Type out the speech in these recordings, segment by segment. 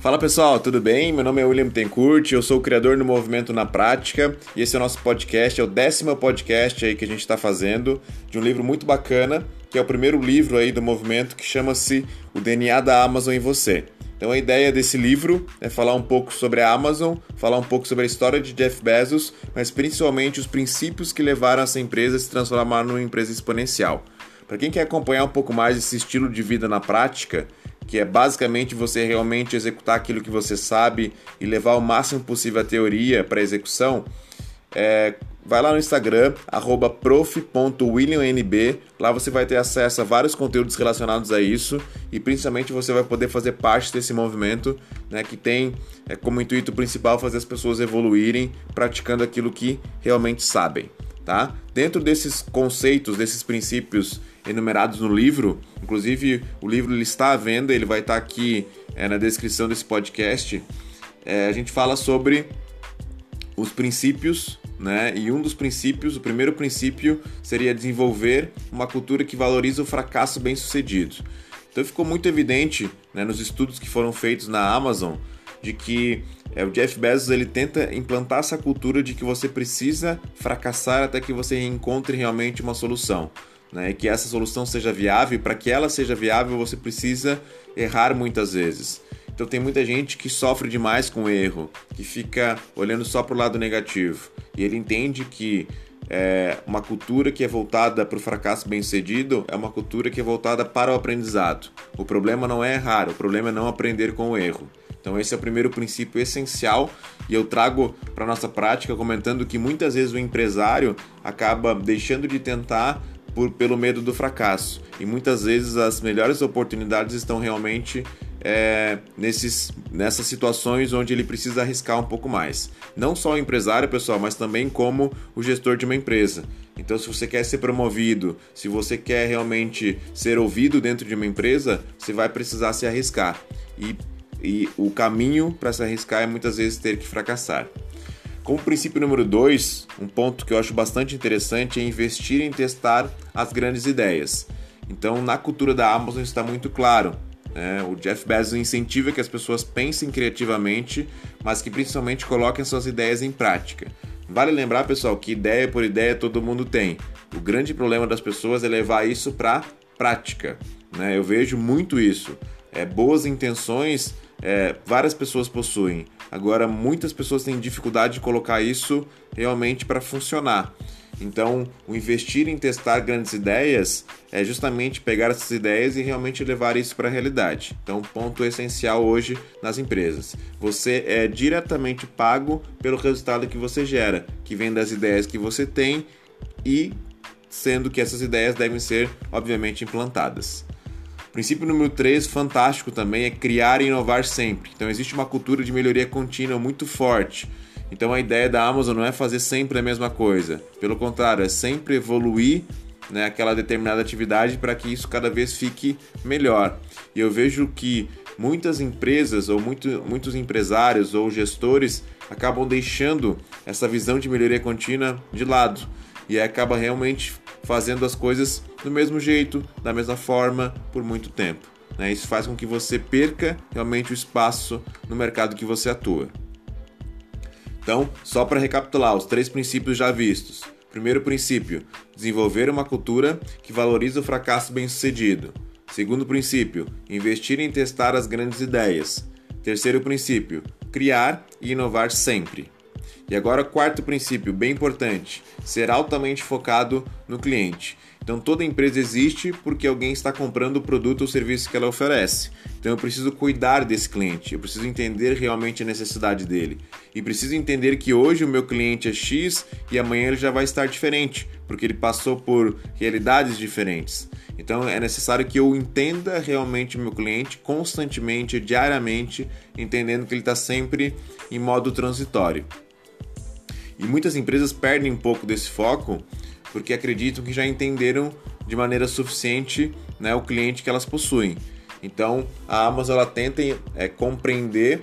Fala pessoal, tudo bem? Meu nome é William Tencourt, eu sou o criador do Movimento na Prática e esse é o nosso podcast, é o décimo podcast aí que a gente está fazendo de um livro muito bacana, que é o primeiro livro aí do movimento que chama-se O DNA da Amazon em Você. Então a ideia desse livro é falar um pouco sobre a Amazon, falar um pouco sobre a história de Jeff Bezos, mas principalmente os princípios que levaram essa empresa a se transformar numa empresa exponencial. Para quem quer acompanhar um pouco mais esse estilo de vida na prática, que é basicamente você realmente executar aquilo que você sabe e levar o máximo possível a teoria para execução, é, vai lá no Instagram, prof.williamnb. Lá você vai ter acesso a vários conteúdos relacionados a isso e principalmente você vai poder fazer parte desse movimento né, que tem é, como intuito principal fazer as pessoas evoluírem praticando aquilo que realmente sabem. Tá? Dentro desses conceitos, desses princípios enumerados no livro. Inclusive, o livro ele está à venda, ele vai estar aqui é, na descrição desse podcast. É, a gente fala sobre os princípios, né? E um dos princípios, o primeiro princípio, seria desenvolver uma cultura que valoriza o fracasso bem-sucedido. Então ficou muito evidente né, nos estudos que foram feitos na Amazon de que é, o Jeff Bezos ele tenta implantar essa cultura de que você precisa fracassar até que você encontre realmente uma solução né, que essa solução seja viável, para que ela seja viável você precisa errar muitas vezes. Então tem muita gente que sofre demais com o erro, que fica olhando só para o lado negativo. E ele entende que é, uma cultura que é voltada para o fracasso bem sucedido é uma cultura que é voltada para o aprendizado. O problema não é errar, o problema é não aprender com o erro. Então esse é o primeiro princípio essencial e eu trago para nossa prática comentando que muitas vezes o empresário acaba deixando de tentar por, pelo medo do fracasso. E muitas vezes as melhores oportunidades estão realmente é, nesses, nessas situações onde ele precisa arriscar um pouco mais. Não só o empresário, pessoal, mas também como o gestor de uma empresa. Então, se você quer ser promovido, se você quer realmente ser ouvido dentro de uma empresa, você vai precisar se arriscar. E, e o caminho para se arriscar é muitas vezes ter que fracassar. Como princípio número 2, um ponto que eu acho bastante interessante é investir em testar as grandes ideias. Então, na cultura da Amazon está muito claro. Né? O Jeff Bezos incentiva que as pessoas pensem criativamente, mas que principalmente coloquem suas ideias em prática. Vale lembrar, pessoal, que ideia por ideia todo mundo tem. O grande problema das pessoas é levar isso para prática. Né? Eu vejo muito isso. É, boas intenções é, várias pessoas possuem. Agora, muitas pessoas têm dificuldade de colocar isso realmente para funcionar. Então, o investir em testar grandes ideias é justamente pegar essas ideias e realmente levar isso para a realidade. Então, ponto essencial hoje nas empresas. Você é diretamente pago pelo resultado que você gera, que vem das ideias que você tem e sendo que essas ideias devem ser, obviamente, implantadas. Princípio número 3, fantástico também, é criar e inovar sempre. Então existe uma cultura de melhoria contínua muito forte. Então a ideia da Amazon não é fazer sempre a mesma coisa. Pelo contrário, é sempre evoluir né, aquela determinada atividade para que isso cada vez fique melhor. E eu vejo que muitas empresas ou muito, muitos empresários ou gestores acabam deixando essa visão de melhoria contínua de lado e acaba realmente fazendo as coisas do mesmo jeito, da mesma forma, por muito tempo. Né? Isso faz com que você perca realmente o espaço no mercado que você atua. Então, só para recapitular os três princípios já vistos. Primeiro princípio: desenvolver uma cultura que valoriza o fracasso bem-sucedido. Segundo princípio: investir em testar as grandes ideias. Terceiro princípio: criar e inovar sempre. E agora, quarto princípio, bem importante: ser altamente focado no cliente. Então, toda empresa existe porque alguém está comprando o produto ou serviço que ela oferece. Então, eu preciso cuidar desse cliente, eu preciso entender realmente a necessidade dele. E preciso entender que hoje o meu cliente é X e amanhã ele já vai estar diferente, porque ele passou por realidades diferentes. Então, é necessário que eu entenda realmente o meu cliente constantemente, diariamente, entendendo que ele está sempre em modo transitório. E muitas empresas perdem um pouco desse foco porque acreditam que já entenderam de maneira suficiente né, o cliente que elas possuem. Então a Amazon ela tenta é, compreender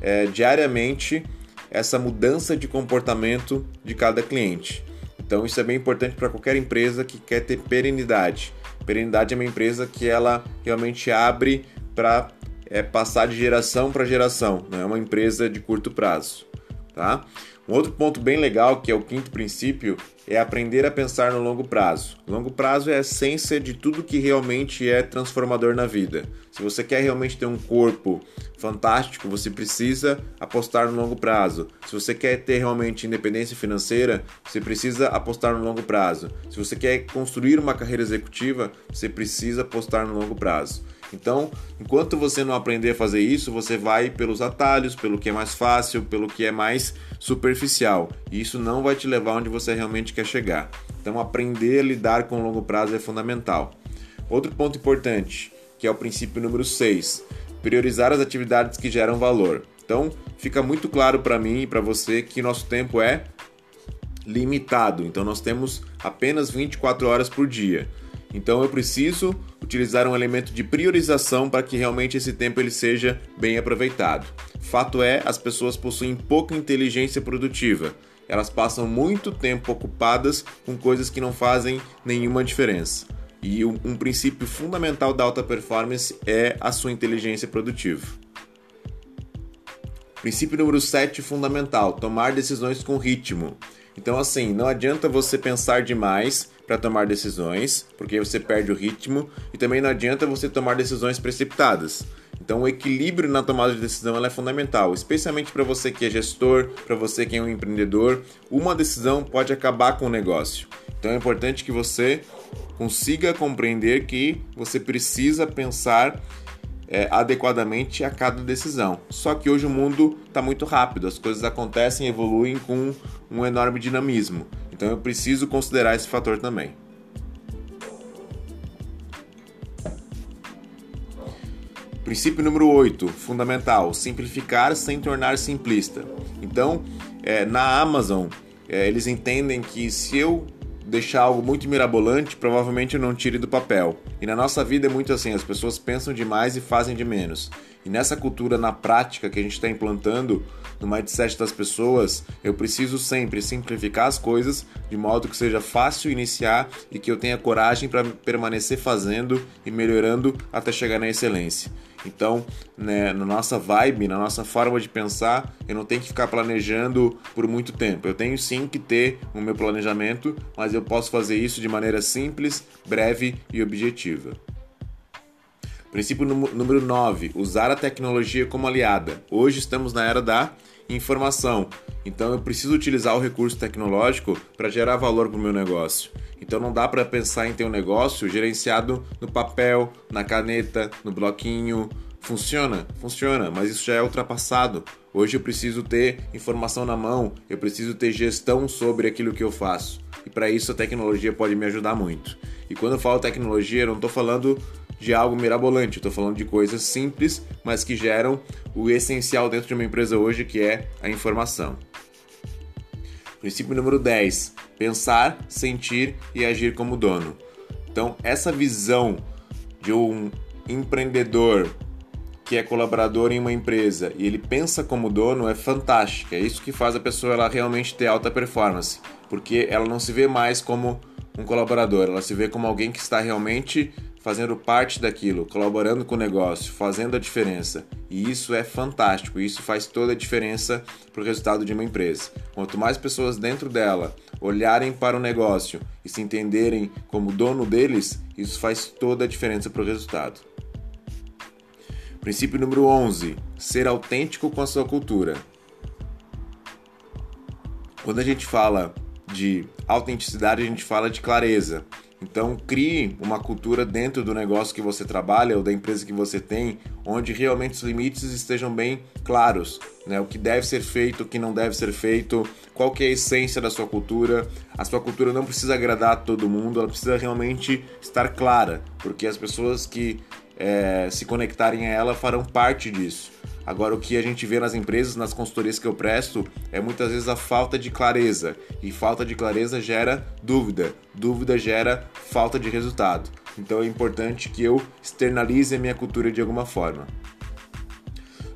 é, diariamente essa mudança de comportamento de cada cliente. Então isso é bem importante para qualquer empresa que quer ter perenidade. Perenidade é uma empresa que ela realmente abre para é passar de geração para geração, não é uma empresa de curto prazo, tá? Um outro ponto bem legal, que é o quinto princípio, é aprender a pensar no longo prazo. Longo prazo é a essência de tudo que realmente é transformador na vida. Se você quer realmente ter um corpo fantástico, você precisa apostar no longo prazo. Se você quer ter realmente independência financeira, você precisa apostar no longo prazo. Se você quer construir uma carreira executiva, você precisa apostar no longo prazo. Então, enquanto você não aprender a fazer isso, você vai pelos atalhos, pelo que é mais fácil, pelo que é mais superficial. E isso não vai te levar onde você realmente quer chegar. Então, aprender a lidar com o longo prazo é fundamental. Outro ponto importante, que é o princípio número 6, priorizar as atividades que geram valor. Então, fica muito claro para mim e para você que nosso tempo é limitado. Então, nós temos apenas 24 horas por dia. Então, eu preciso utilizar um elemento de priorização para que realmente esse tempo ele seja bem aproveitado. Fato é, as pessoas possuem pouca inteligência produtiva. Elas passam muito tempo ocupadas com coisas que não fazem nenhuma diferença. E um, um princípio fundamental da alta performance é a sua inteligência produtiva. Princípio número 7 fundamental: tomar decisões com ritmo. Então, assim, não adianta você pensar demais para tomar decisões, porque você perde o ritmo, e também não adianta você tomar decisões precipitadas. Então, o equilíbrio na tomada de decisão é fundamental, especialmente para você que é gestor, para você que é um empreendedor. Uma decisão pode acabar com o negócio. Então, é importante que você consiga compreender que você precisa pensar é, adequadamente a cada decisão. Só que hoje o mundo está muito rápido, as coisas acontecem, evoluem com um enorme dinamismo. Então eu preciso considerar esse fator também. Princípio número 8, fundamental: simplificar sem tornar simplista. Então, é, na Amazon, é, eles entendem que se eu deixar algo muito mirabolante, provavelmente eu não tire do papel. E na nossa vida é muito assim: as pessoas pensam demais e fazem de menos. E nessa cultura, na prática que a gente está implantando no mindset das pessoas, eu preciso sempre simplificar as coisas de modo que seja fácil iniciar e que eu tenha coragem para permanecer fazendo e melhorando até chegar na excelência. Então, né, na nossa vibe, na nossa forma de pensar, eu não tenho que ficar planejando por muito tempo. Eu tenho sim que ter o meu planejamento, mas eu posso fazer isso de maneira simples, breve e objetiva. Princípio número 9: usar a tecnologia como aliada. Hoje estamos na era da informação, então eu preciso utilizar o recurso tecnológico para gerar valor para o meu negócio. Então não dá para pensar em ter um negócio gerenciado no papel, na caneta, no bloquinho. Funciona? Funciona, mas isso já é ultrapassado. Hoje eu preciso ter informação na mão, eu preciso ter gestão sobre aquilo que eu faço. E para isso a tecnologia pode me ajudar muito. E quando eu falo tecnologia, eu não estou falando de algo mirabolante. Estou falando de coisas simples, mas que geram o essencial dentro de uma empresa hoje, que é a informação. Princípio número 10: pensar, sentir e agir como dono. Então, essa visão de um empreendedor que é colaborador em uma empresa e ele pensa como dono é fantástica. É isso que faz a pessoa ela realmente ter alta performance, porque ela não se vê mais como um colaborador, ela se vê como alguém que está realmente fazendo parte daquilo, colaborando com o negócio, fazendo a diferença. E isso é fantástico, isso faz toda a diferença para o resultado de uma empresa. Quanto mais pessoas dentro dela olharem para o negócio e se entenderem como dono deles, isso faz toda a diferença para o resultado. Princípio número 11: ser autêntico com a sua cultura. Quando a gente fala de autenticidade, a gente fala de clareza. Então, crie uma cultura dentro do negócio que você trabalha ou da empresa que você tem, onde realmente os limites estejam bem claros, né? O que deve ser feito, o que não deve ser feito, qual que é a essência da sua cultura. A sua cultura não precisa agradar a todo mundo, ela precisa realmente estar clara, porque as pessoas que é, se conectarem a ela farão parte disso. Agora, o que a gente vê nas empresas, nas consultorias que eu presto, é muitas vezes a falta de clareza. E falta de clareza gera dúvida. Dúvida gera falta de resultado. Então é importante que eu externalize a minha cultura de alguma forma.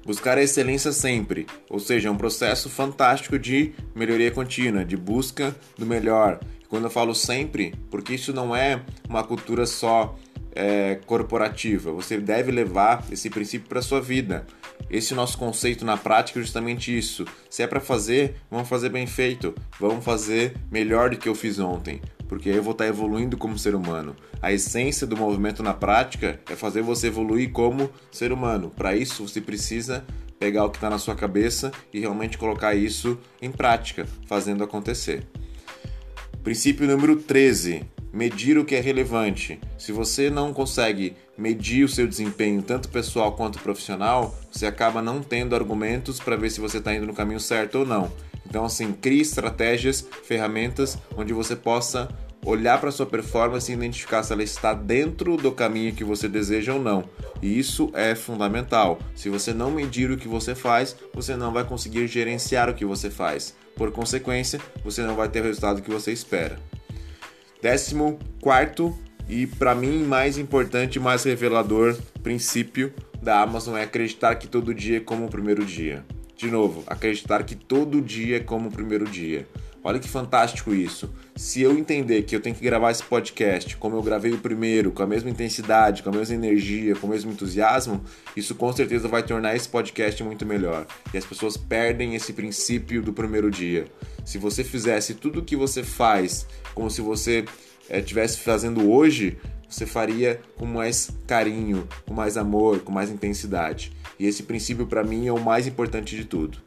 Buscar a excelência sempre, ou seja, é um processo fantástico de melhoria contínua, de busca do melhor. quando eu falo sempre, porque isso não é uma cultura só é, corporativa. Você deve levar esse princípio para sua vida. Esse nosso conceito na prática é justamente isso. Se é para fazer, vamos fazer bem feito. Vamos fazer melhor do que eu fiz ontem, porque aí eu vou estar evoluindo como ser humano. A essência do movimento na prática é fazer você evoluir como ser humano. Para isso, você precisa pegar o que está na sua cabeça e realmente colocar isso em prática, fazendo acontecer. Princípio número 13: medir o que é relevante. Se você não consegue medir o seu desempenho, tanto pessoal quanto profissional, você acaba não tendo argumentos para ver se você está indo no caminho certo ou não. Então, assim, crie estratégias, ferramentas onde você possa olhar para sua performance e identificar se ela está dentro do caminho que você deseja ou não. E isso é fundamental. Se você não medir o que você faz, você não vai conseguir gerenciar o que você faz. Por consequência, você não vai ter o resultado que você espera. Décimo quarto e para mim mais importante, mais revelador princípio da Amazon é acreditar que todo dia é como o primeiro dia. De novo, acreditar que todo dia é como o primeiro dia. Olha que fantástico isso. Se eu entender que eu tenho que gravar esse podcast como eu gravei o primeiro, com a mesma intensidade, com a mesma energia, com o mesmo entusiasmo, isso com certeza vai tornar esse podcast muito melhor. E as pessoas perdem esse princípio do primeiro dia. Se você fizesse tudo o que você faz como se você estivesse eh, fazendo hoje, você faria com mais carinho, com mais amor, com mais intensidade. E esse princípio para mim é o mais importante de tudo.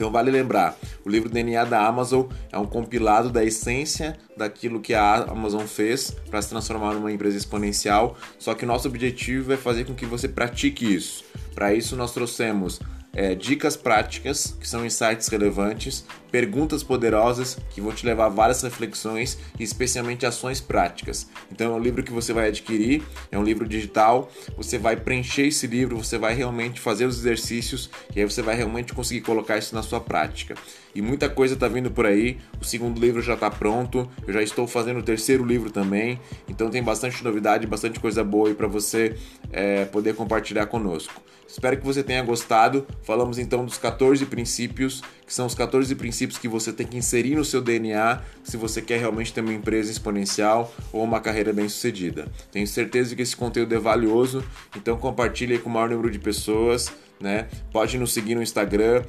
Então vale lembrar, o livro DNA da Amazon é um compilado da essência daquilo que a Amazon fez para se transformar numa empresa exponencial, só que nosso objetivo é fazer com que você pratique isso. Para isso nós trouxemos é, dicas práticas, que são insights relevantes, perguntas poderosas, que vão te levar a várias reflexões e especialmente ações práticas. Então é um livro que você vai adquirir, é um livro digital, você vai preencher esse livro, você vai realmente fazer os exercícios e aí você vai realmente conseguir colocar isso na sua prática. E muita coisa está vindo por aí, o segundo livro já está pronto, eu já estou fazendo o terceiro livro também, então tem bastante novidade, bastante coisa boa aí para você é, poder compartilhar conosco. Espero que você tenha gostado. Falamos então dos 14 princípios, que são os 14 princípios que você tem que inserir no seu DNA se você quer realmente ter uma empresa exponencial ou uma carreira bem-sucedida. Tenho certeza que esse conteúdo é valioso, então compartilhe com o maior número de pessoas. Né? Pode nos seguir no Instagram,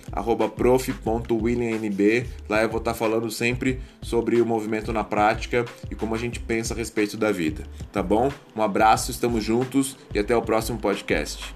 prof.williamnb. Lá eu vou estar falando sempre sobre o movimento na prática e como a gente pensa a respeito da vida. Tá bom? Um abraço, estamos juntos e até o próximo podcast.